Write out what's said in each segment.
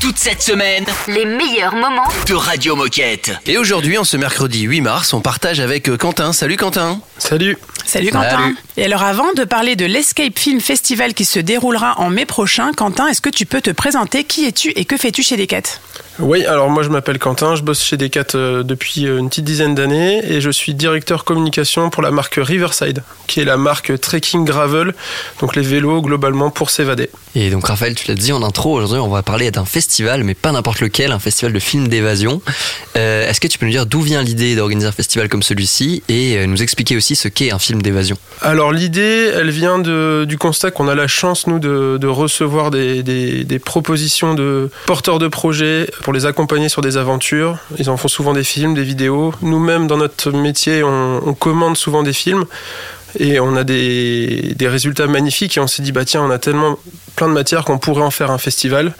Toute cette semaine, Les meilleurs moments de Radio Moquette. Et aujourd'hui, en ce mercredi 8 mars, on partage avec euh, Quentin. Salut Quentin Salut Salut Quentin. Salut. Et alors avant de parler de l'Escape Film Festival qui se déroulera en mai prochain, Quentin, est-ce que tu peux te présenter? Qui es-tu et que fais-tu chez Decat? Oui, alors moi je m'appelle Quentin, je bosse chez Decat euh, depuis euh, une petite dizaine d'années et je suis directeur communication pour la marque Riverside, qui est la marque trekking gravel, donc les vélos globalement pour s'évader. Et donc Raphaël, tu l'as dit en intro, aujourd'hui on va parler d'un festival, mais pas n'importe lequel, un festival de films d'évasion. Euh, Est-ce que tu peux nous dire d'où vient l'idée d'organiser un festival comme celui-ci et nous expliquer aussi ce qu'est un film d'évasion? Alors l'idée, elle vient de- du constat qu'on a la chance, nous, de, de recevoir des, des- des propositions de porteurs de projets pour les accompagner sur des aventures. Ils en font souvent des films, des vidéos. Nous-mêmes, dans notre métier, on, commande souvent des films. Et on a des, résultats magnifiques et on s'est dit, bah tiens, on a tellement plein de matières qu'on pourrait en faire un festival.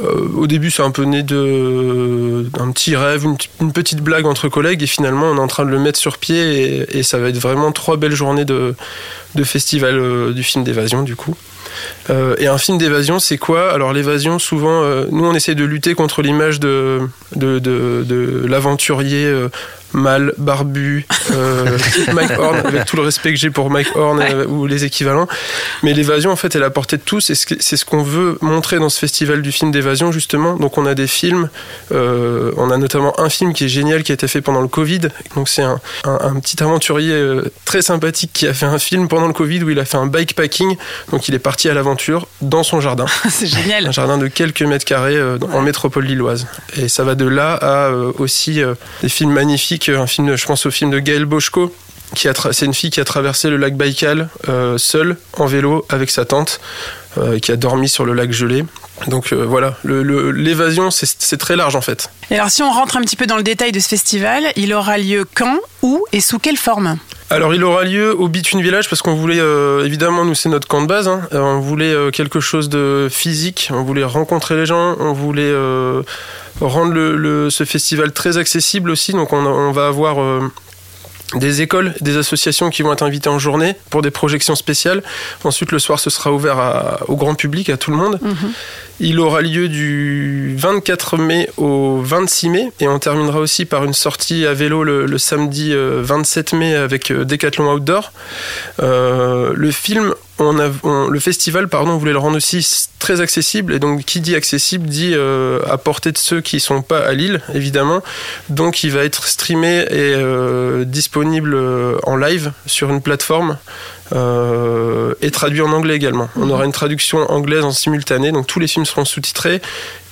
Euh, au début, c'est un peu né d'un petit rêve, une, petite blague entre collègues, et finalement, on est en train de le mettre sur pied, et, et ça va être vraiment trois belles journées de, de festival euh, du film d'évasion, du coup. Euh, et un film d'évasion, c'est quoi? Alors l'évasion, souvent, euh, nous, on essaie de lutter contre l'image de, l'aventurier euh, mâle, barbu, euh, Mike Horn, avec tout le respect que j'ai pour Mike Horn euh, ou les équivalents. Mais l'évasion, en fait, elle est à la portée de tous, et c'est ce qu'on veut montrer dans ce festival du film d'évasion, justement. Donc on a des films, euh, on a notamment un film qui est génial, qui a été fait pendant le Covid. Donc c'est un, un, un petit aventurier très sympathique qui a fait un film pendant le Covid où il a fait un bikepacking. Donc il est parti à l'aventure dans son jardin. C'est génial. Un jardin de quelques mètres carrés en métropole lilloise. Et ça va de là à aussi des films magnifiques. Je pense au film de Gaël Boschko. C'est une fille qui a traversé le lac Baïkal euh, seule en vélo avec sa tante, euh, qui a dormi sur le lac gelé. Donc euh, voilà, Le- le- l'évasion c'est très large en fait. Et alors si on rentre un petit peu dans le détail de ce festival, il aura lieu quand, où et sous quelle forme? Alors il aura lieu au Between Village parce qu'on voulait euh, évidemment nous c'est notre camp de base. hein. Euh, on voulait euh, quelque chose de physique. On voulait rencontrer les gens. On voulait euh, rendre le, le- ce festival très accessible aussi. Donc on, on va avoir des écoles, des associations qui vont être invitées en journée pour des projections spéciales. Ensuite, le soir, ce sera ouvert à- au grand public, à tout le monde. Il aura lieu du 24 mai au 26 mai et on terminera aussi par une sortie à vélo le, le samedi euh, 27 mai avec euh, Decathlon Outdoor. Euh, le film, on le festival, pardon, on voulait le rendre aussi très accessible et donc qui dit accessible dit euh, à portée de ceux qui sont pas à Lille, évidemment. Donc il va être streamé et euh, disponible euh, en live sur une plateforme et traduit en anglais également. On aura une traduction anglaise en simultané, donc tous les films seront sous-titrés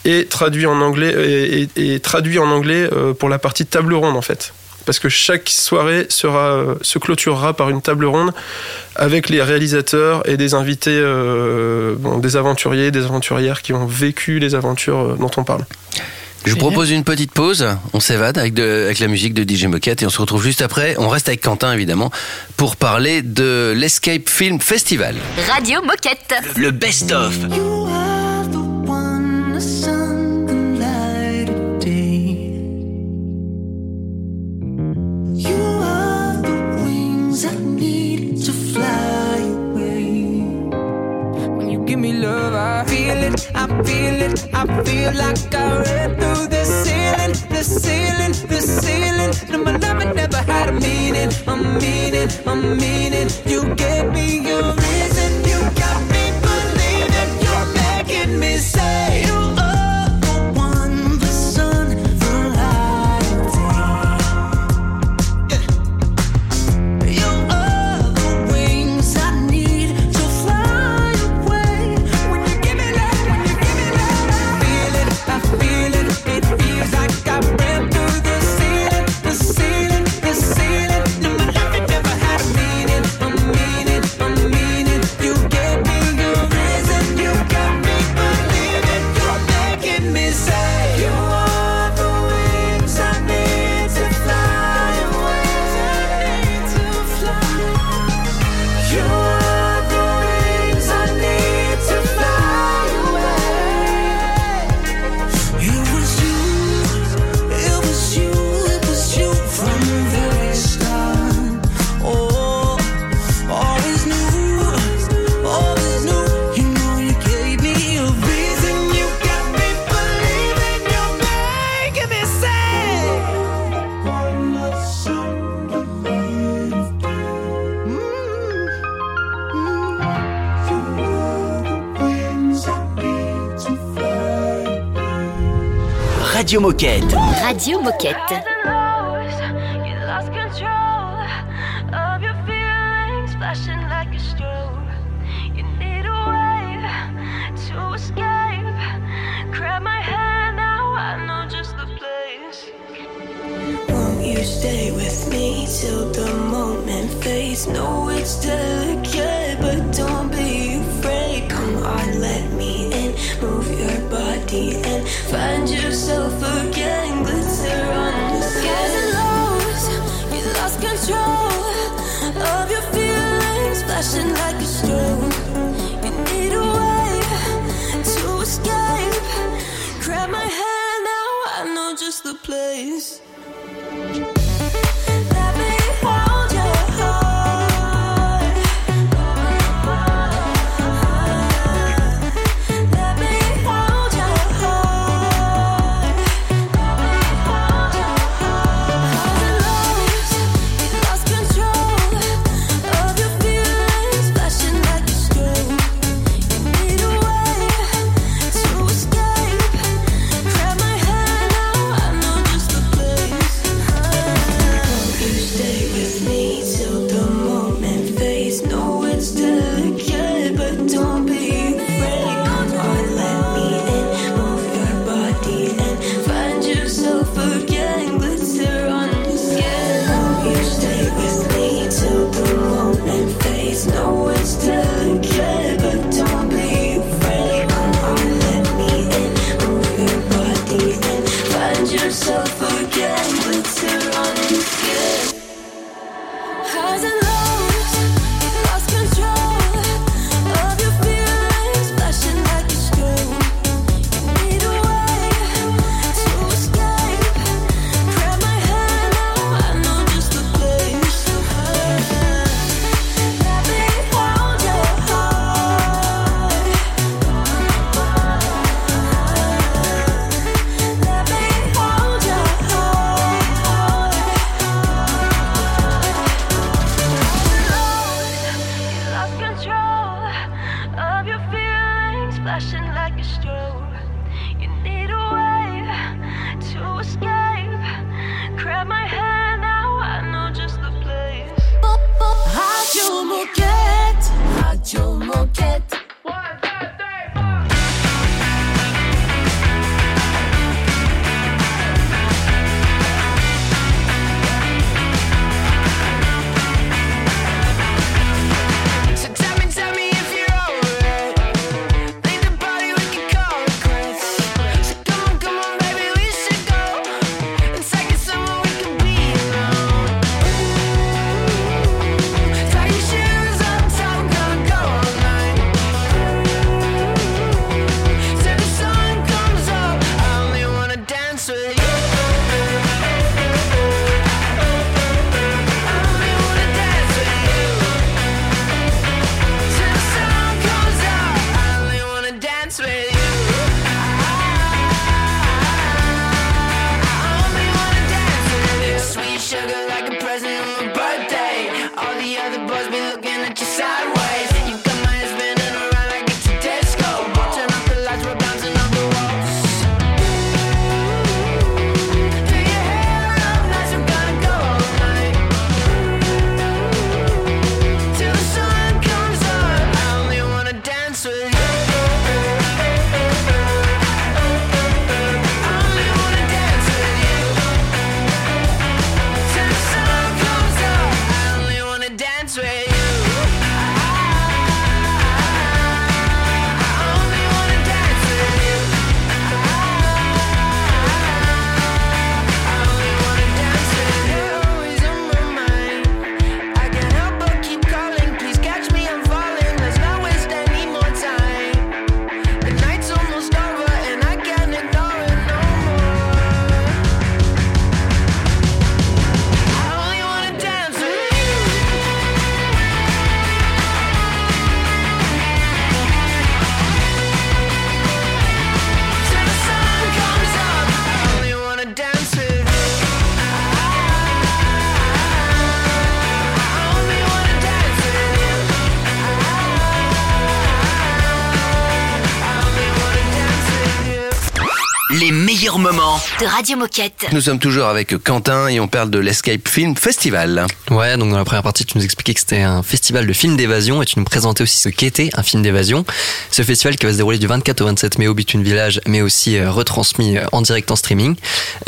et traduits en anglais et, traduits en anglais pour la partie table ronde en fait. Parce que chaque soirée sera, euh, se clôturera par une table ronde avec les réalisateurs et des invités, euh, bon, des aventuriers, des aventurières qui ont vécu les aventures euh, dont on parle. Je vous propose une petite pause. On s'évade avec, de- avec la musique de DJ Moquette et on se retrouve juste après. On reste avec Quentin évidemment pour parler de l'Escape Film Festival. Radio Moquette. Le best-of. Like I ran through the ceiling, the ceiling, the ceiling. No, my love never had a meaning, a meaning, a meaning. You the place. Won't you stay with me till the moment fades? No, it's delicate, but don't be afraid. Come on, let me in. Move your body and find yourself again. Glitter on the skin. Getting lost, you lost control of your feelings, flashing like a strobe. You need a way to escape. Grab my hand now, I know just the place. De Radio Moquette. Nous sommes toujours avec Quentin et on parle de l'Escape Film Festival. Ouais, donc dans la première partie, tu nous expliquais que c'était un festival de films d'évasion et tu nous présentais aussi ce qu'était un film d'évasion. Ce festival qui va se dérouler du 24 au 27 mai au Bitune Village, mais aussi euh, retransmis euh, en direct en streaming.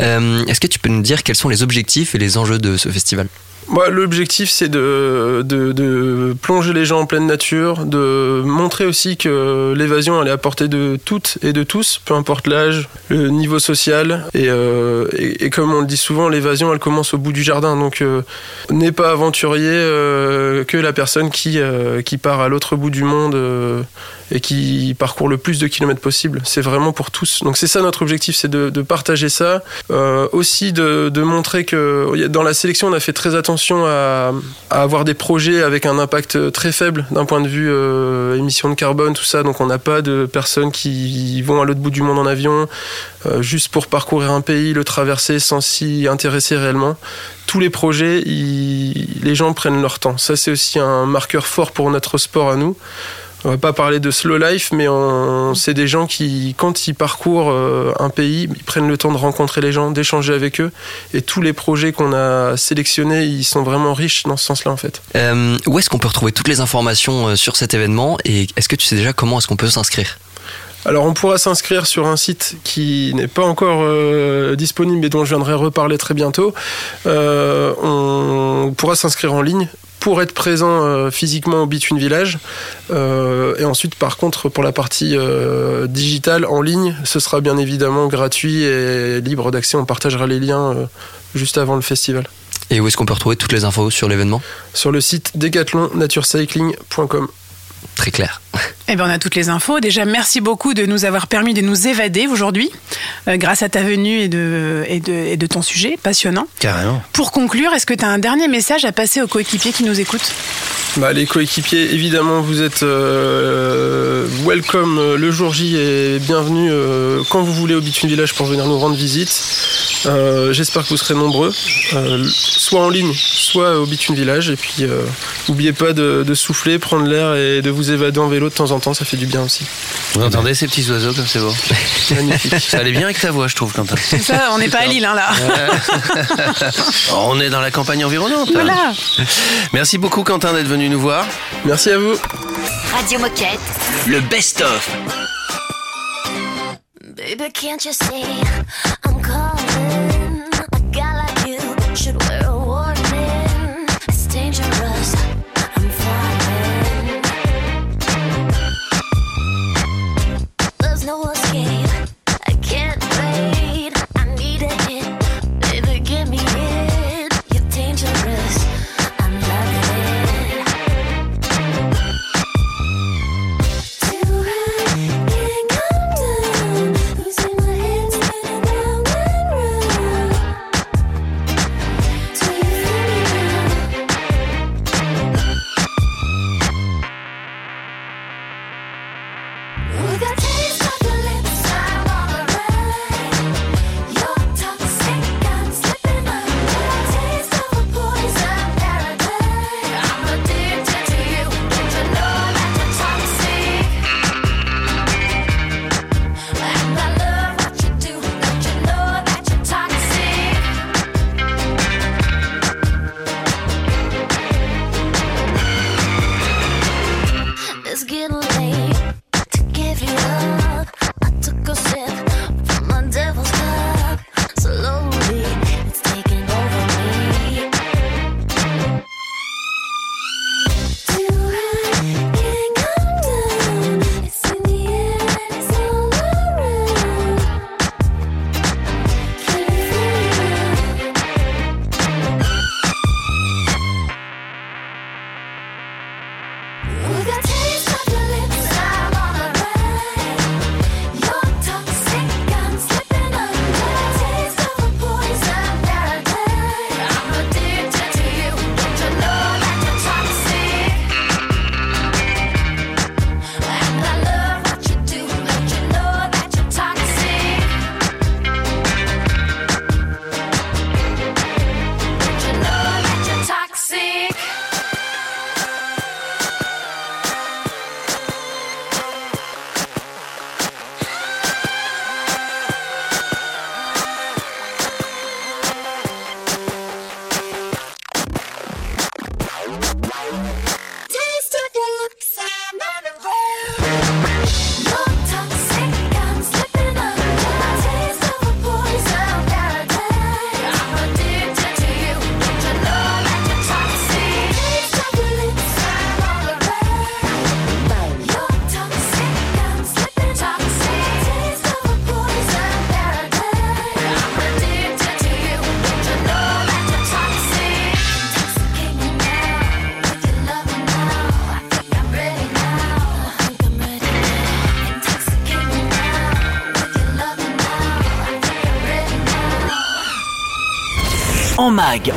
Euh, Est-ce que tu peux nous dire quels sont les objectifs et les enjeux de ce festival? Moi, l'objectif, c'est de, de, plonger les gens en pleine nature, de montrer aussi que l'évasion, elle est à portée de toutes et de tous, peu importe l'âge, le niveau social. Et, euh, comme on le dit souvent, l'évasion, elle commence au bout du jardin. Donc, euh, n'est pas aventurier euh, que la personne qui, qui part à l'autre bout du monde et qui parcourt le plus de kilomètres possible. C'est vraiment pour tous. Donc, c'est ça notre objectif, c'est de, de partager ça. Aussi de, de montrer que dans la sélection, on a fait très attention à, avoir des projets avec un impact très faible d'un point de vue euh, émissions de carbone, tout ça. Donc on n'a pas de personnes qui vont à l'autre bout du monde en avion euh, juste pour parcourir un pays, le traverser sans s'y intéresser réellement. Tous les projets, les gens prennent leur temps. Ça, c'est aussi un marqueur fort pour notre sport à nous. On va pas parler de slow life, mais c'est des gens qui, quand ils parcourent euh, un pays, ils prennent le temps de rencontrer les gens, d'échanger avec eux. Et tous les projets qu'on a sélectionnés, ils sont vraiment riches dans ce sens-là, en fait. Euh, Où est-ce qu'on peut retrouver toutes les informations euh, sur cet événement? Et est-ce que tu sais déjà comment est-ce qu'on peut s'inscrire? Alors, on pourra s'inscrire sur un site qui n'est pas encore euh, disponible et dont je viendrai reparler très bientôt. Euh, on pourra s'inscrire en ligne pour être présent euh, physiquement au Between Village. Euh, et ensuite, par contre, pour la partie euh, digitale en ligne, ce sera bien évidemment gratuit et libre d'accès. On partagera les liens juste avant le festival. Et où est-ce qu'on peut retrouver toutes les infos sur l'événement? Sur le site decathlonnaturecycling.com. Très clair. Eh ben, on a toutes les infos. Déjà, merci beaucoup de nous avoir permis de nous évader aujourd'hui, euh, grâce à ta venue et de, et, de, et de ton sujet passionnant. Carrément. Pour conclure, est-ce que tu as un dernier message à passer aux coéquipiers qui nous écoutent? Bah, les coéquipiers, évidemment, vous êtes euh, welcome euh, le jour J et bienvenue euh, quand vous voulez au Between Village pour venir nous rendre visite. Euh, J'espère que vous serez nombreux, euh, soit en ligne, soit au Between Village. Et puis, euh, n'oubliez pas de, de souffler, prendre l'air et de vous évader en vélo de temps en temps, ça fait du bien aussi. Vous entendez ces petits oiseaux comme c'est beau Magnifique. Ça allait bien avec ta voix, je trouve, Quentin. C'est ça, on n'est pas à Lille, hein, là. On est dans la campagne environnante. Voilà. Merci beaucoup, Quentin, d'être venu nous voir. Merci à vous. Radio Moquette. Le best-of. Baby, can't you see?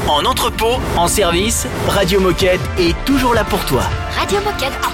En entrepôt, en service, Radio Moquette est toujours là pour toi. Radio Moquette.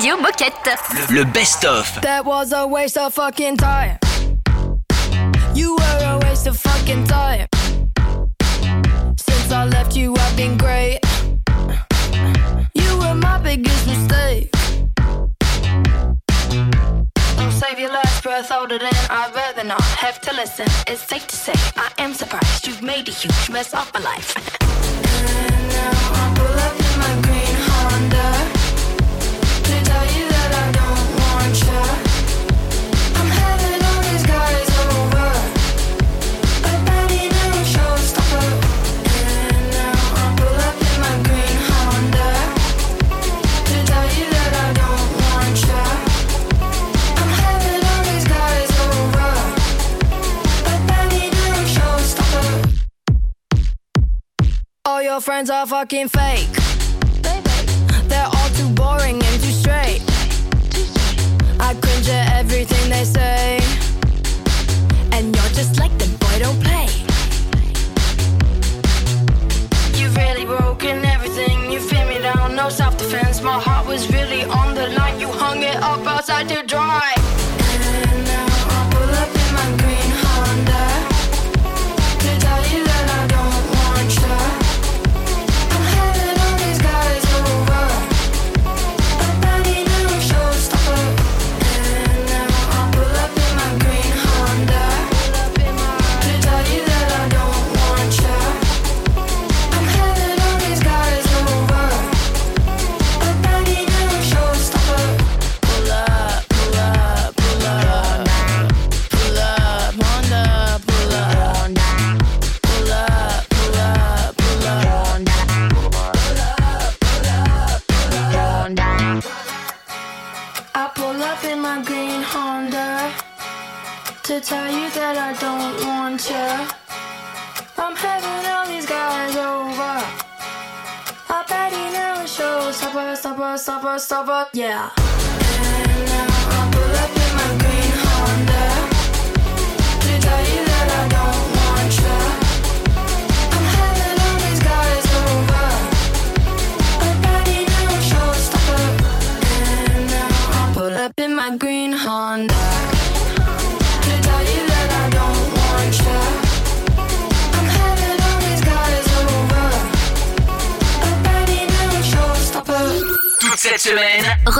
Radio Moquette. Le, le best-of. That was a waste of fucking time. You were a waste of fucking time. Since I left you, I've been great. You were my biggest mistake. Don't save your last breath older than I'd rather not have to listen. It's safe to say I am surprised you've made a huge mess of my life. and now I pull up. all your friends are fucking fake. They're all too boring and too straight. I cringe at everything they say. And you're just like them, boy, don't play. You've really broken everything. You feel me down, no self defense. My heart was really on the line. You hung it up outside to dry.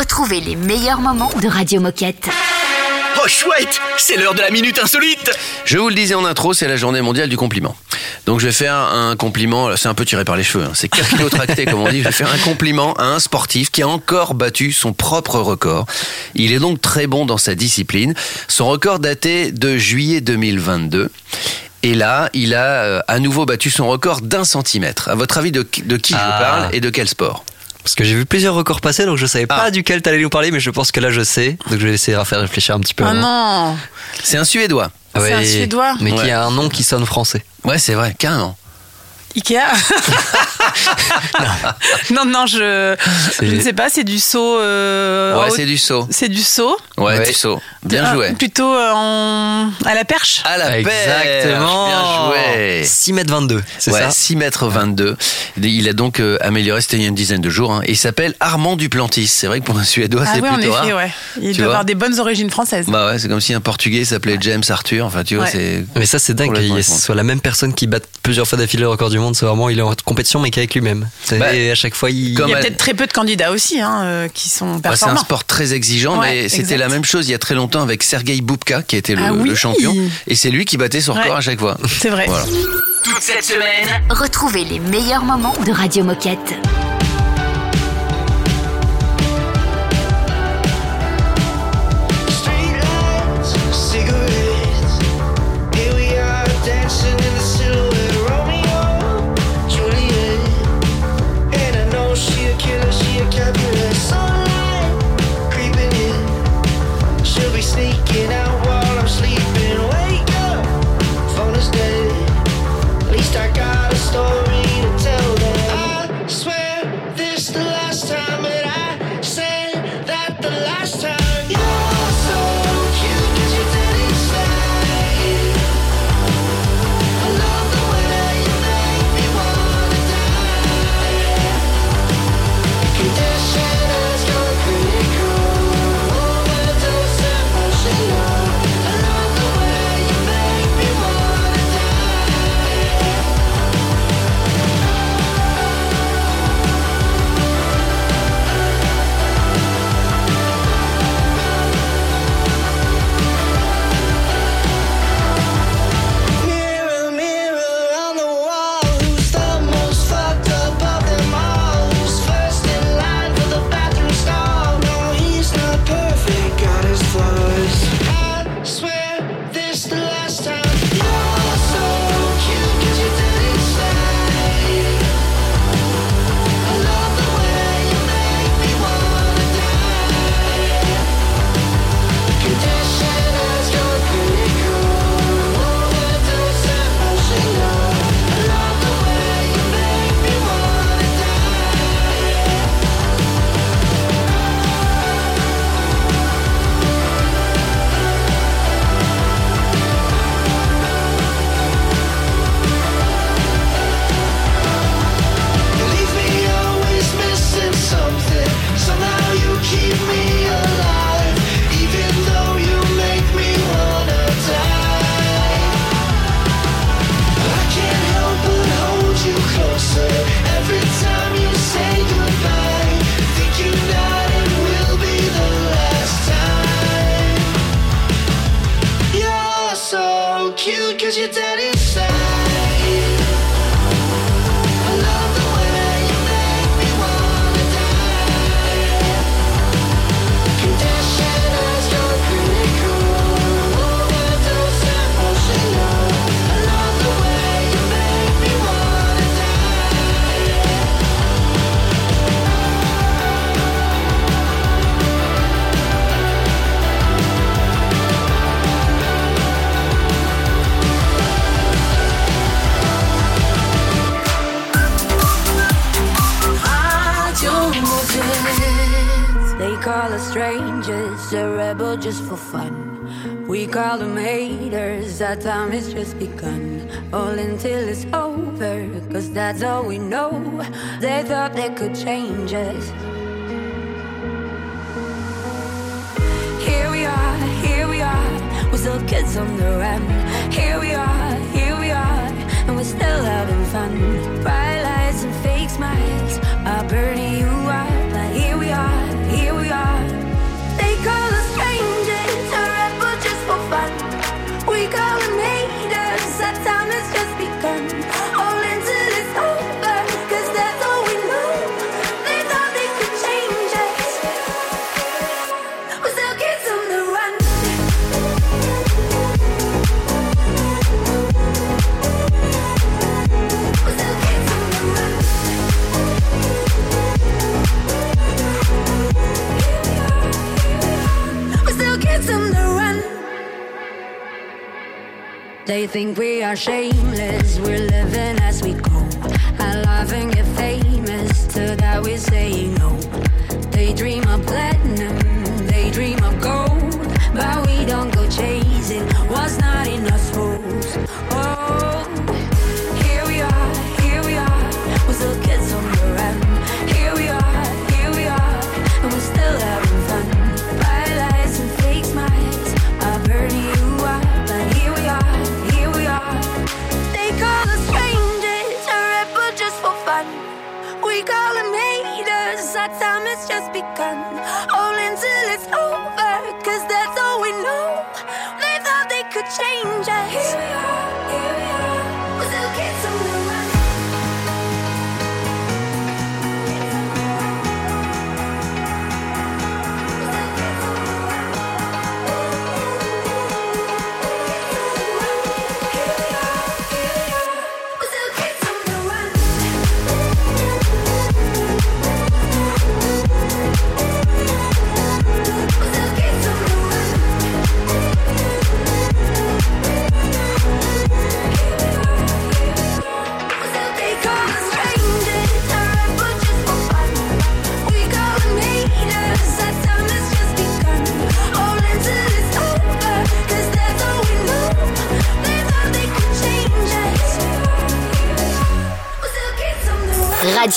Retrouvez les meilleurs moments de Radio Moquette. Oh chouette, c'est l'heure de la minute insolite. Je vous le disais en intro, c'est la journée mondiale du compliment. Donc je vais faire un compliment, c'est un peu tiré par les cheveux, hein, c'est capillotracté comme on dit, je vais faire un compliment à un sportif qui a encore battu son propre record. Il est donc très bon dans sa discipline. Son record datait de juillet 2022. Et là, il a euh, à nouveau battu son record d'un centimètre. À votre avis, de, de qui je Ah. parle et de quel sport? Parce que j'ai vu plusieurs records passer, donc je savais pas Ah. duquel t'allais nous parler, mais je pense que là je sais. Donc je vais essayer de faire réfléchir un petit peu. Avant. non C'est un Suédois. Ah C'est un Suédois Mais qui a un nom qui sonne français. Ouais, c'est vrai, carrément. Ikea Non, non, je, C'est- je ne sais pas, c'est du saut. euh, Ouais, c'est du saut. c'est du saut. Ouais, Ouais. du saut. Bien Euh, joué. Plutôt euh, en- à la perche. À la Exactement. perche. Bien joué. 6 mètres 22, c'est ouais, ça 6 mètres 22. Il a donc euh, amélioré, c'était il y a une dizaine de jours. hein. Et il s'appelle Armand Duplantis. C'est vrai que pour un Suédois, ah c'est oui, en plutôt effet, rare. ouais. Il Tu doit avoir des bonnes origines françaises. Bah ouais, c'est comme si un Portugais s'appelait James Arthur. Enfin, tu vois, Ouais. c'est. Mais ça c'est dingue qu'il soit la même personne qui batte plusieurs fois d'affilée le record du monde. C'est vraiment il est en compétition mais qu'avec lui-même. Bah, et à chaque fois il. comme Il y a peut-être très peu de candidats aussi hein, euh, qui sont Bah, c'est un performants. sport très exigeant, Ouais, mais c'était la même chose il y a très longtemps avec Sergei Boubka, qui était le, Ah oui. le champion. Et c'est lui qui battait son record à chaque fois. C'est vrai. Voilà. Toute cette semaine. Retrouvez les meilleurs moments de Radio Moquette. over, cause that's all we know. They thought they could change us. Here we are, here we are, we're still kids on the run. Here we are, here we are, and we're still having fun. Bright lights and fake smiles are burning. They think we are shameless. We're living as we go. alive and get famous. To that we say no. They dream of play. begun.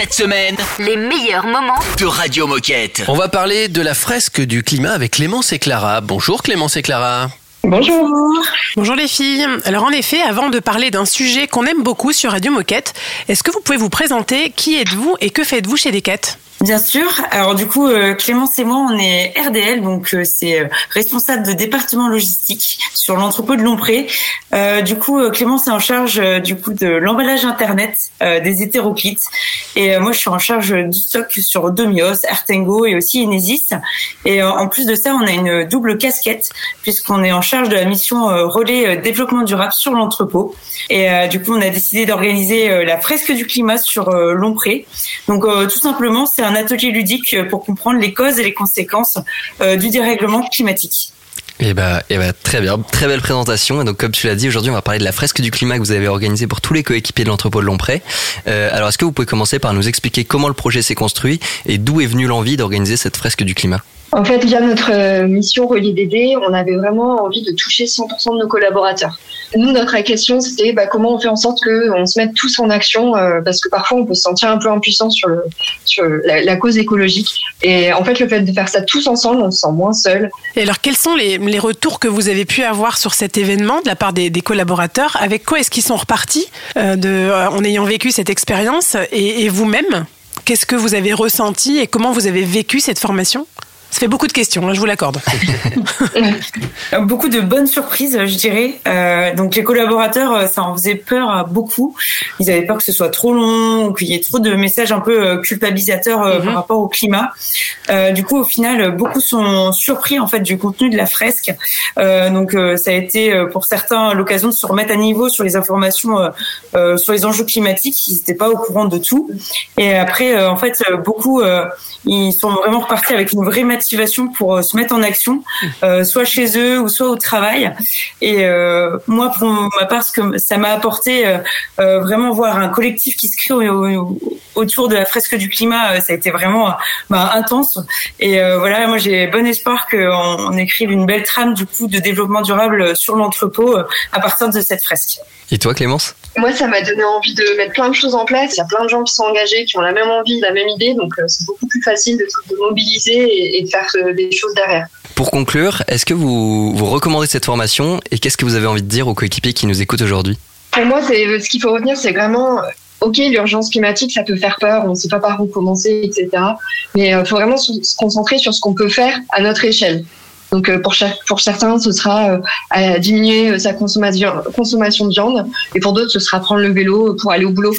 Cette semaine, Les meilleurs moments de Radio Moquette. On va parler de la fresque du climat avec Clémence et Clara. Bonjour Clémence et Clara. Bonjour. Bonjour les filles. Alors en effet, avant de parler d'un sujet qu'on aime beaucoup sur Radio Moquette, est-ce que vous pouvez vous présenter? Qui êtes-vous et que faites-vous chez Decat Bien sûr. Alors du coup, euh, Clémence et moi, on est RDL, donc euh, c'est euh, responsable de département logistique sur l'entrepôt de Lompré. Du coup, Clémence est en charge du coup de l'emballage internet des hétéroclites, et moi je suis en charge du stock sur Domios, Artengo et aussi Enesis. Et en plus de ça, on a une double casquette puisqu'on est en charge de la mission relais développement durable sur l'entrepôt. Et du coup, on a décidé d'organiser la fresque du climat sur Lompré. Donc tout simplement, c'est un atelier ludique euh, pour comprendre les causes et les conséquences euh, du dérèglement climatique. Eh bah, eh bah, très bien, très belle présentation. Et donc, comme tu l'as dit, aujourd'hui, on va parler de la fresque du climat que vous avez organisée pour tous les coéquipiers de l'entrepôt de Lompré. Euh, alors, est-ce que vous pouvez commencer par nous expliquer comment le projet s'est construit et d'où est venue l'envie d'organiser cette fresque du climat? En fait, via notre euh, mission Relier d'aider, on avait vraiment envie de toucher 100% de nos collaborateurs. Nous, notre question, c'était bah, comment on fait en sorte qu'on se mette tous en action, euh, parce que parfois on peut se sentir un peu impuissant sur, sur la, cause écologique. Et en fait, le fait de faire ça tous ensemble, on se sent moins seul. Et alors quels sont les, retours que vous avez pu avoir sur cet événement de la part des, collaborateurs? Avec quoi est-ce qu'ils sont repartis euh, en ayant vécu cette expérience? Et vous-même, qu'est-ce que vous avez ressenti et comment vous avez vécu cette formation? Ça fait beaucoup de questions, hein, je vous l'accorde. Beaucoup de bonnes surprises, je dirais. Euh, donc les collaborateurs, euh, ça en faisait peur à beaucoup. Ils avaient peur que ce soit trop long ou qu'il y ait trop de messages un peu euh, culpabilisateurs euh, par rapport au climat. Euh, du coup, au final, euh, beaucoup sont surpris en fait du contenu de la fresque. Euh, donc euh, ça a été euh, pour certains l'occasion de se remettre à niveau sur les informations euh, euh, sur les enjeux climatiques. Ils n'étaient pas au courant de tout. Et après, euh, en fait, euh, beaucoup euh, ils sont vraiment repartis avec une vraie motivation pour euh, se mettre en action, euh, soit chez eux ou soit au travail. Et euh, moi, pour ma part, ce que ça m'a apporté, vraiment voir un collectif qui se crée au- au- autour de la fresque du climat, ça a été vraiment bah, intense. Et voilà, moi j'ai bon espoir qu'on on écrive une belle trame du coup de développement durable sur l'entrepôt à partir de cette fresque. Et toi, Clémence? Moi, ça m'a donné envie de mettre plein de choses en place. Il y a plein de gens qui sont engagés, qui ont la même envie, la même idée. Donc, euh, c'est beaucoup plus facile de, de mobiliser et, et de faire euh, des choses derrière. Pour conclure, est-ce que vous, vous recommandez cette formation et qu'est-ce que vous avez envie de dire aux coéquipiers qui nous écoutent aujourd'hui? Pour moi, c'est ce qu'il faut retenir, c'est vraiment, euh, ok, l'urgence climatique, ça peut faire peur, on ne sait pas par où commencer, etc. Mais il faut vraiment se concentrer sur ce qu'on peut faire à notre échelle. Donc euh, pour, chaque, pour certains, ce sera euh, à diminuer euh, sa consommation, consommation de viande, et pour d'autres, ce sera prendre le vélo pour aller au boulot.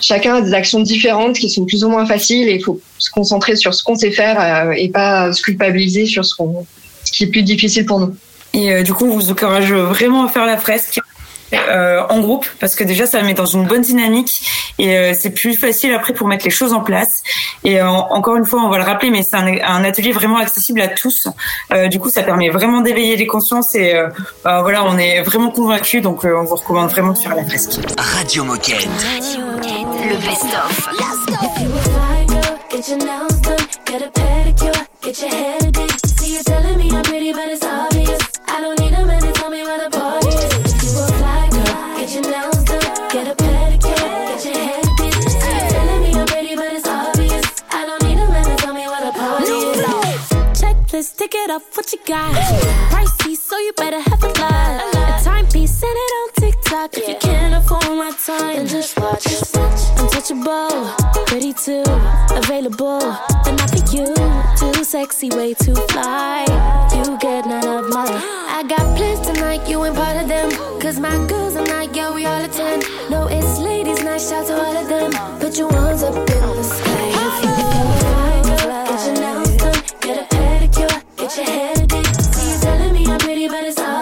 Chacun a des actions différentes qui sont plus ou moins faciles, et il faut se concentrer sur ce qu'on sait faire et pas se culpabiliser sur ce, qu'on, ce qui est plus difficile pour nous. Et euh, du coup, on vous encourage vraiment à faire la fresque. Euh, en groupe parce que déjà ça met dans une bonne dynamique et euh, c'est plus facile après pour mettre les choses en place. Et euh, encore une fois on va le rappeler mais c'est un, un atelier vraiment accessible à tous. Euh, du coup ça permet vraiment d'éveiller les consciences et euh, bah, voilà on est vraiment convaincus donc euh, on vous recommande vraiment de faire la fresque. Radio Moquette. Le best-of. Is. Checklist, tick it off, what you got? Pricey, so you better have a lot. A timepiece, send it on TikTok. If you can't afford my time, then just watch. Untouchable, pretty too, available, but not for you. Too sexy, way too fly. You get none of my. I got plans tonight, you ain't part of them. Cause my girls are not, yeah, we all attend. No, it's ladies' night, shout to all of them. Put your ones up in the sky. your head, dick. So you telling me I'm pretty, but it's all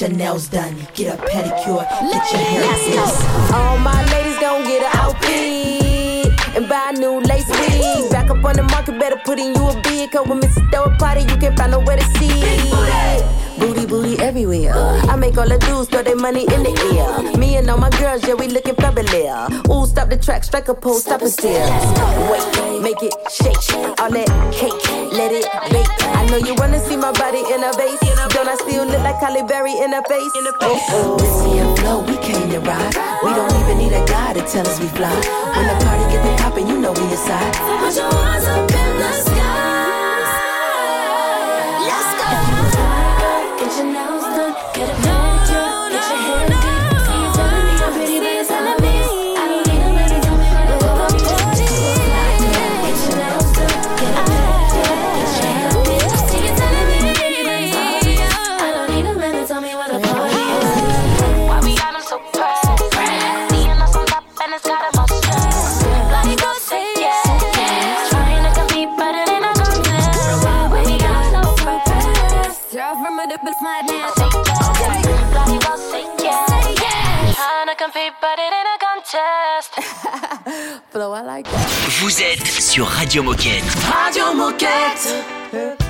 your nails done, get a pedicure, get your hair fixed. All my ladies gon' get a outfit and buy new lace wig. Back up on the market, better put in you a bid. Cause when Mrs. Throw a party, you can't find nowhere to see. Big booty. Booty, booty everywhere. I make all the dudes throw their money in the air. Me and all my girls, yeah, we looking fabulous. Ooh, stop the track, strike a pose, stop and stare. Wait, make it shake. All that cake, let it bake. I know you wanna see my body in a vase. Don't I still look like Halle Berry in a oh, face? Oh, we This here flow, we came to ride. We don't even need a guy to tell us we fly. When the party get the poppin', you know we inside. Put your arms up. Vous êtes sur Radio Moquette. Radio Moquette.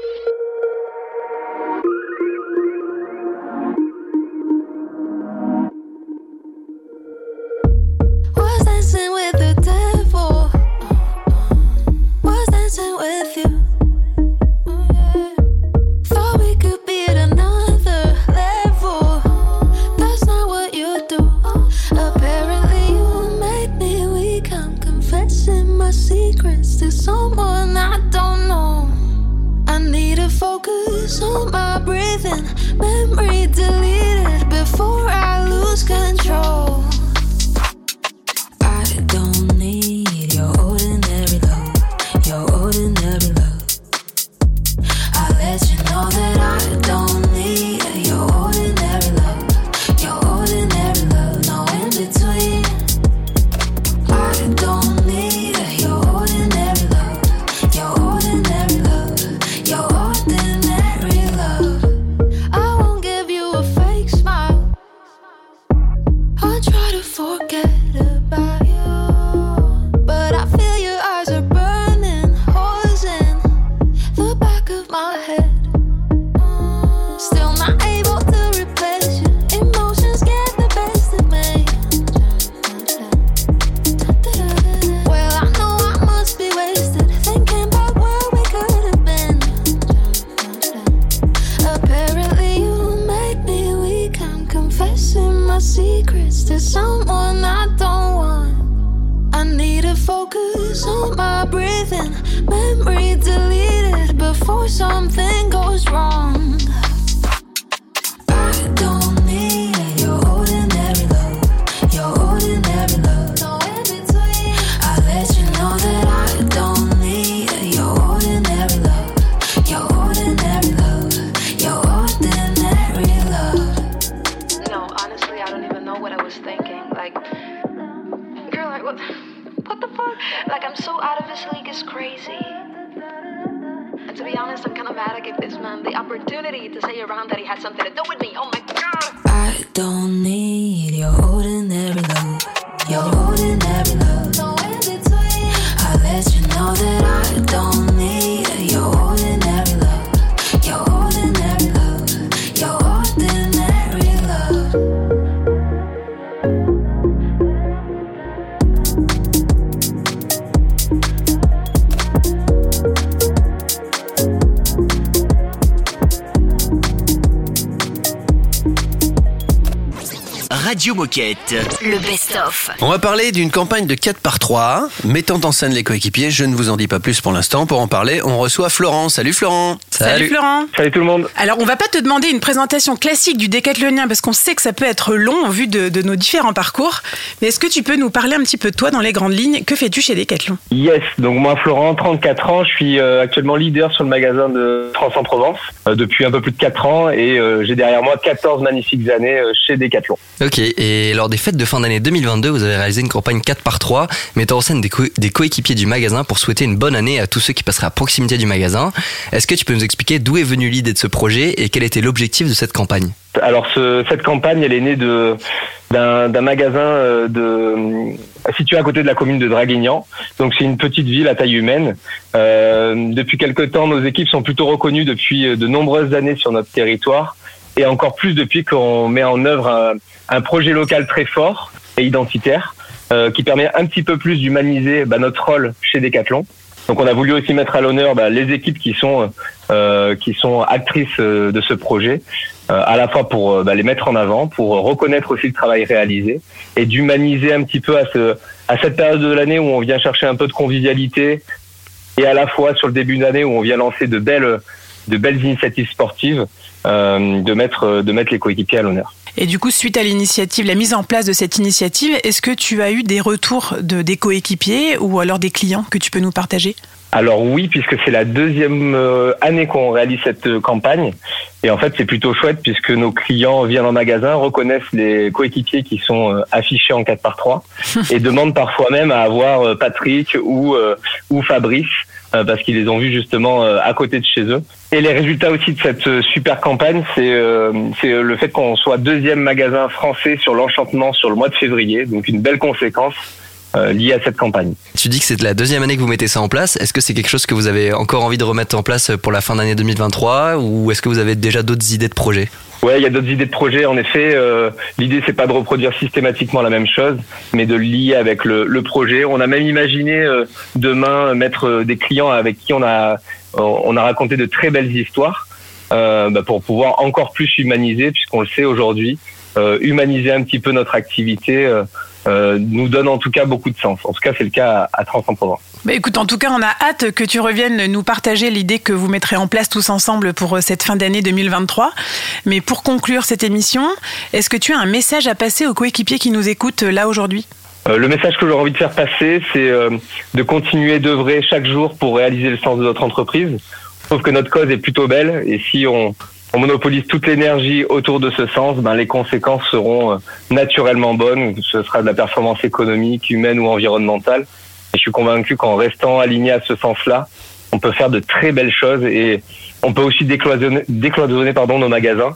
Radio Moquette. Le best-of. On va parler d'une campagne de 4 par 3 mettant en scène les coéquipiers. Je ne vous en dis pas plus pour l'instant. Pour en parler, on reçoit Florent. Salut Florent. Salut, Florent. Salut tout le monde. Alors, on va pas te demander une présentation classique du décathlonien parce qu'on sait que ça peut être long en vue de, de nos différents parcours. Mais est-ce que tu peux nous parler un petit peu de toi dans les grandes lignes? Que fais-tu chez Decathlon? Yes, donc moi Florent, 34 ans, je suis euh, actuellement leader sur le magasin de France en Provence euh, depuis un peu plus de 4 ans et euh, j'ai derrière moi 14 magnifiques années euh, chez Decathlon. Ok, et lors des fêtes de fin d'année 2022, vous avez réalisé une campagne 4 par 3 mettant en scène des, co- des coéquipiers du magasin pour souhaiter une bonne année à tous ceux qui passeraient à proximité du magasin. Est-ce que tu peux nous expliquer d'où est venue l'idée de ce projet et quel était l'objectif de cette campagne Alors ce- cette campagne, elle est née de d'un magasin euh, de situé à côté de la commune de Draguignan. Donc c'est une petite ville à taille humaine. Euh, depuis quelque temps, nos équipes sont plutôt reconnues depuis euh, de nombreuses années sur notre territoire et encore plus depuis qu'on met en œuvre un, projet local très fort et identitaire euh, qui permet un petit peu plus d'humaniser bah, notre rôle chez Decathlon. Donc on a voulu aussi mettre à l'honneur bah, les équipes qui sont euh, qui sont actrices euh, de ce projet, euh, à la fois pour bah, les mettre en avant, pour reconnaître aussi le travail réalisé et d'humaniser un petit peu à ce à cette période de l'année où on vient chercher un peu de convivialité et à la fois sur le début d'année où on vient lancer de belles de belles initiatives sportives, de mettre de mettre les coéquipiers à l'honneur. Et du coup, suite à l'initiative, la mise en place de cette initiative, est-ce que tu as eu des retours de, des coéquipiers ou alors des clients que tu peux nous partager? Alors oui, puisque c'est la deuxième euh, année qu'on réalise cette euh, campagne. Et en fait, c'est plutôt chouette puisque nos clients viennent en magasin, reconnaissent les coéquipiers qui sont euh, affichés en 4 par 3 et demandent parfois même à avoir Patrick ou, ou Fabrice parce qu'ils les ont vus justement euh, à côté de chez eux. Et les résultats aussi de cette euh, super campagne, c'est euh, c'est le fait qu'on soit deuxième magasin français sur l'enchantement sur le mois de février, donc une belle conséquence euh, liée à cette campagne. Tu dis que c'est la deuxième année que vous mettez ça en place. Est-ce que c'est quelque chose que vous avez encore envie de remettre en place pour la fin d'année 2023 ou est-ce que vous avez déjà d'autres idées de projets? Ouais, il y a d'autres idées de projet. En effet, euh, l'idée c'est pas de reproduire systématiquement la même chose, mais de le lier avec le, le projet. On a même imaginé euh, demain mettre euh, des clients avec qui on a on a raconté de très belles histoires euh, bah, pour pouvoir encore plus humaniser, puisqu'on le sait aujourd'hui, humaniser un petit peu notre activité. Euh, nous donne en tout cas beaucoup de sens. En tout cas, c'est le cas à, à Trans-en-Provence. Bah écoute, en tout cas, on a hâte que tu reviennes nous partager l'idée que vous mettrez en place tous ensemble pour euh, cette fin d'année 2023. Mais pour conclure cette émission, est-ce que tu as un message à passer aux coéquipiers qui nous écoutent euh, là aujourd'hui? Euh, le message que j'aurais envie de faire passer, c'est euh, de continuer d'œuvrer chaque jour pour réaliser le sens de notre entreprise. Je trouve que notre cause est plutôt belle et si on, on monopolise toute l'énergie autour de ce sens, ben, les conséquences seront euh, naturellement bonnes. Ce sera de la performance économique, humaine ou environnementale. Et je suis convaincu qu'en restant aligné à ce sens-là, on peut faire de très belles choses et on peut aussi décloisonner, décloisonner pardon, nos magasins.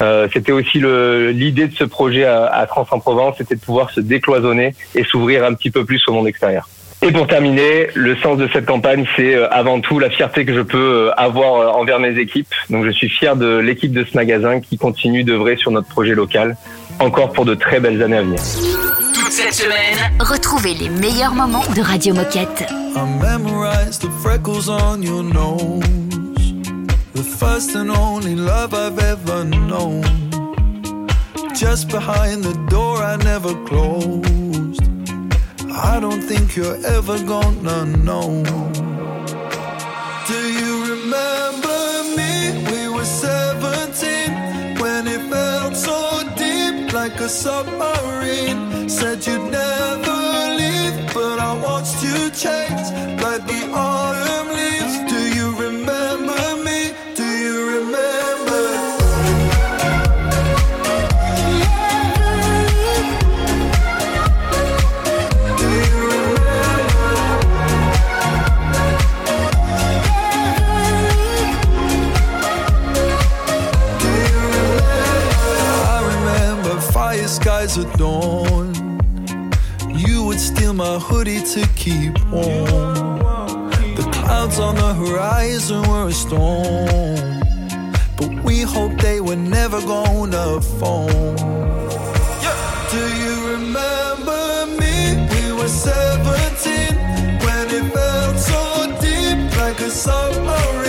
Euh, c'était aussi l'idée de ce projet à, à Trans-en-Provence, c'était de pouvoir se décloisonner et s'ouvrir un petit peu plus au monde extérieur. Et pour terminer, le sens de cette campagne, c'est euh, avant tout la fierté que je peux euh, avoir euh, envers mes équipes. Donc je suis fier de l'équipe de ce magasin qui continue d'œuvrer sur notre projet local, encore pour de très belles années à venir. Toute cette semaine, Retrouvez les meilleurs moments de Radio Moquette. I memorize the freckles on your nose. The first and only love I've ever known. Just behind the door I never closed. I don't think you're ever gonna know. Do you remember me? We were 17 when it felt so deep like a submarine. Said you'd never leave, but I watched you change like the autumn skies at dawn. You would steal my hoodie to keep warm. The clouds on the horizon were a storm. But we hoped they were never gonna fall. Yeah. Do you remember me? We were 17 when it felt so deep like a submarine.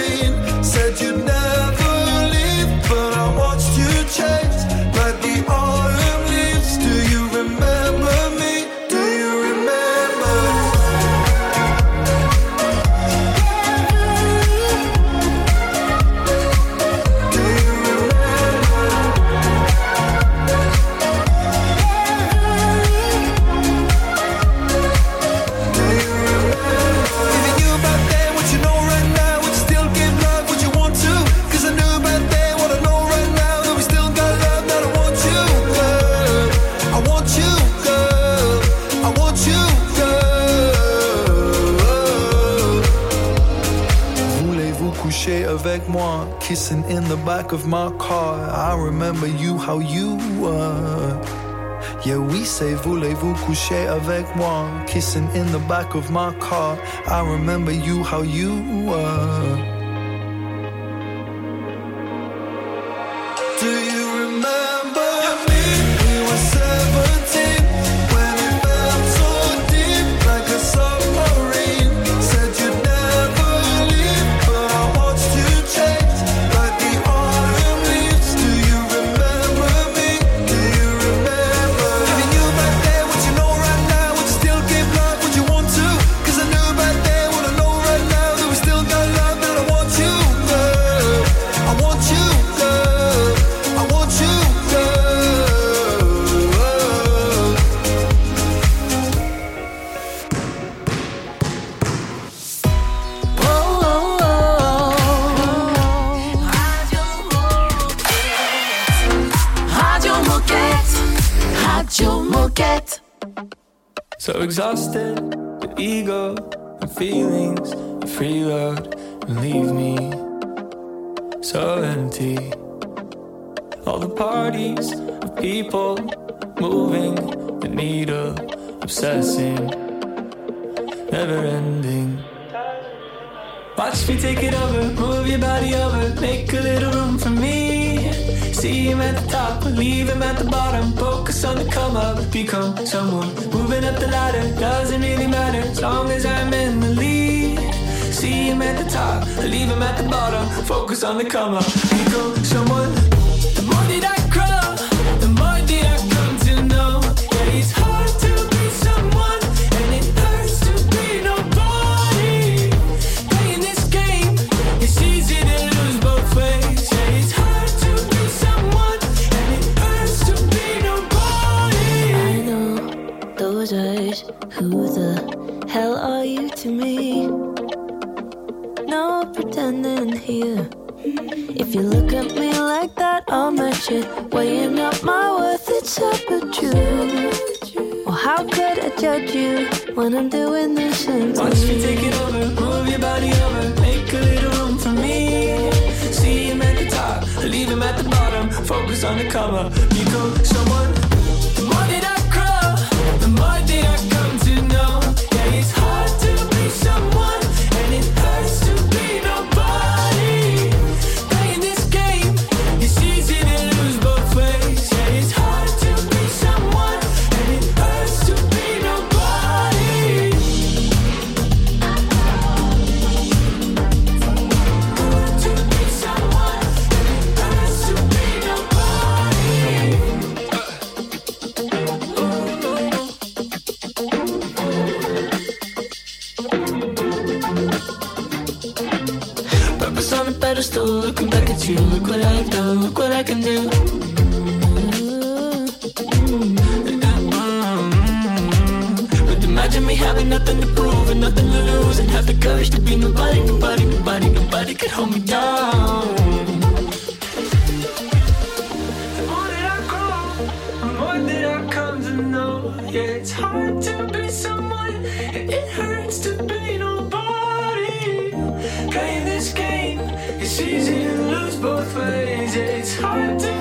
Avec moi? Kissing in the back of my car. I remember you, how you were. Yeah, we say voulez-vous coucher avec moi? Kissing in the back of my car. I remember you, how you were. Exhausted, the ego and feelings and freeload and leave me so empty. All the parties of people moving the needle, obsessing, never ending. Watch me take it over, move your body over, make a little room for me. See him at the top, leave him at the bottom. Focus on the come up, become someone. Moving up the ladder, doesn't really matter as long as I'm in the lead. See him at the top, leave him at the bottom. Focus on the come up, become someone. season lose both ways. It's hard to.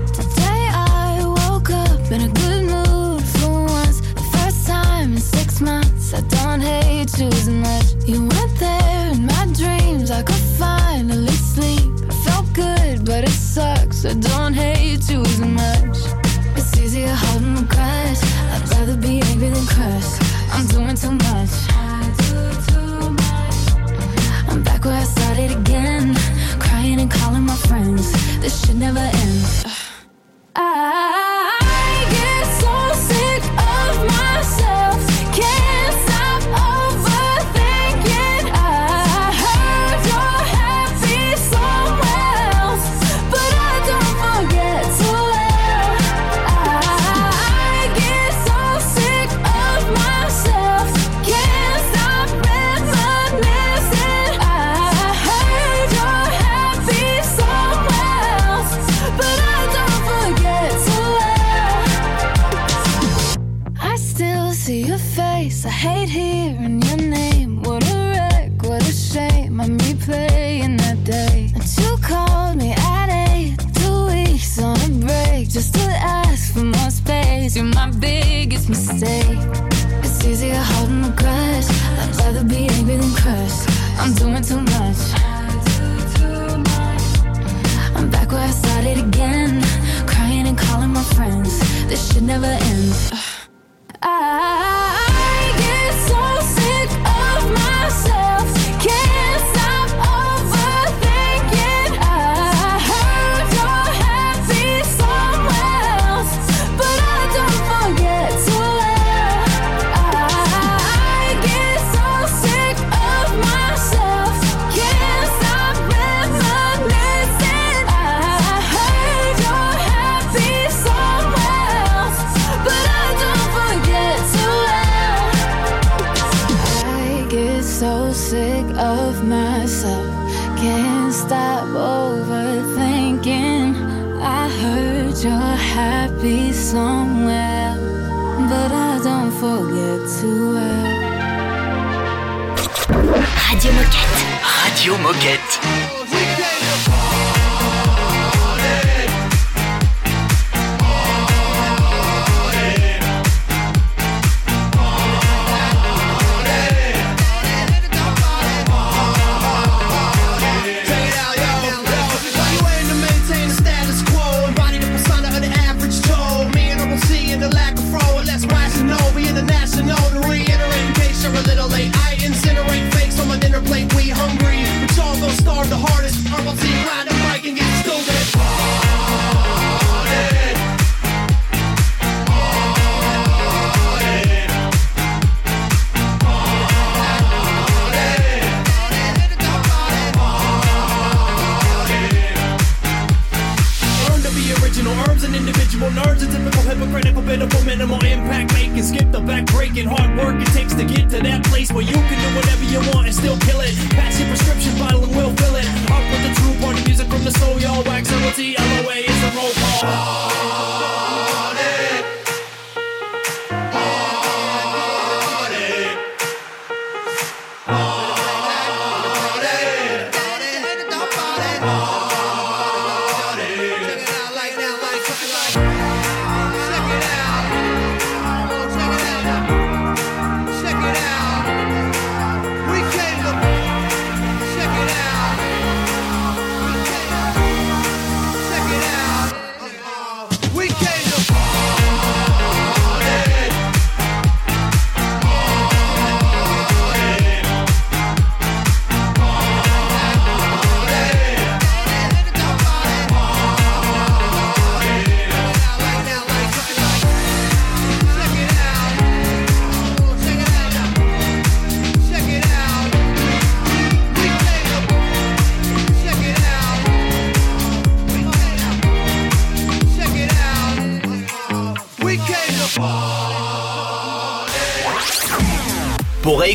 I hate hearing your name. What a wreck, what a shame. I'm replaying that day. And you called me at eight, two weeks on a break, just to ask for more space. You're my biggest mistake. It's easier holding the grudge. I'd rather be angry than crushed. I'm doing too much. I'm back where I started again, crying and calling my friends. This should never end.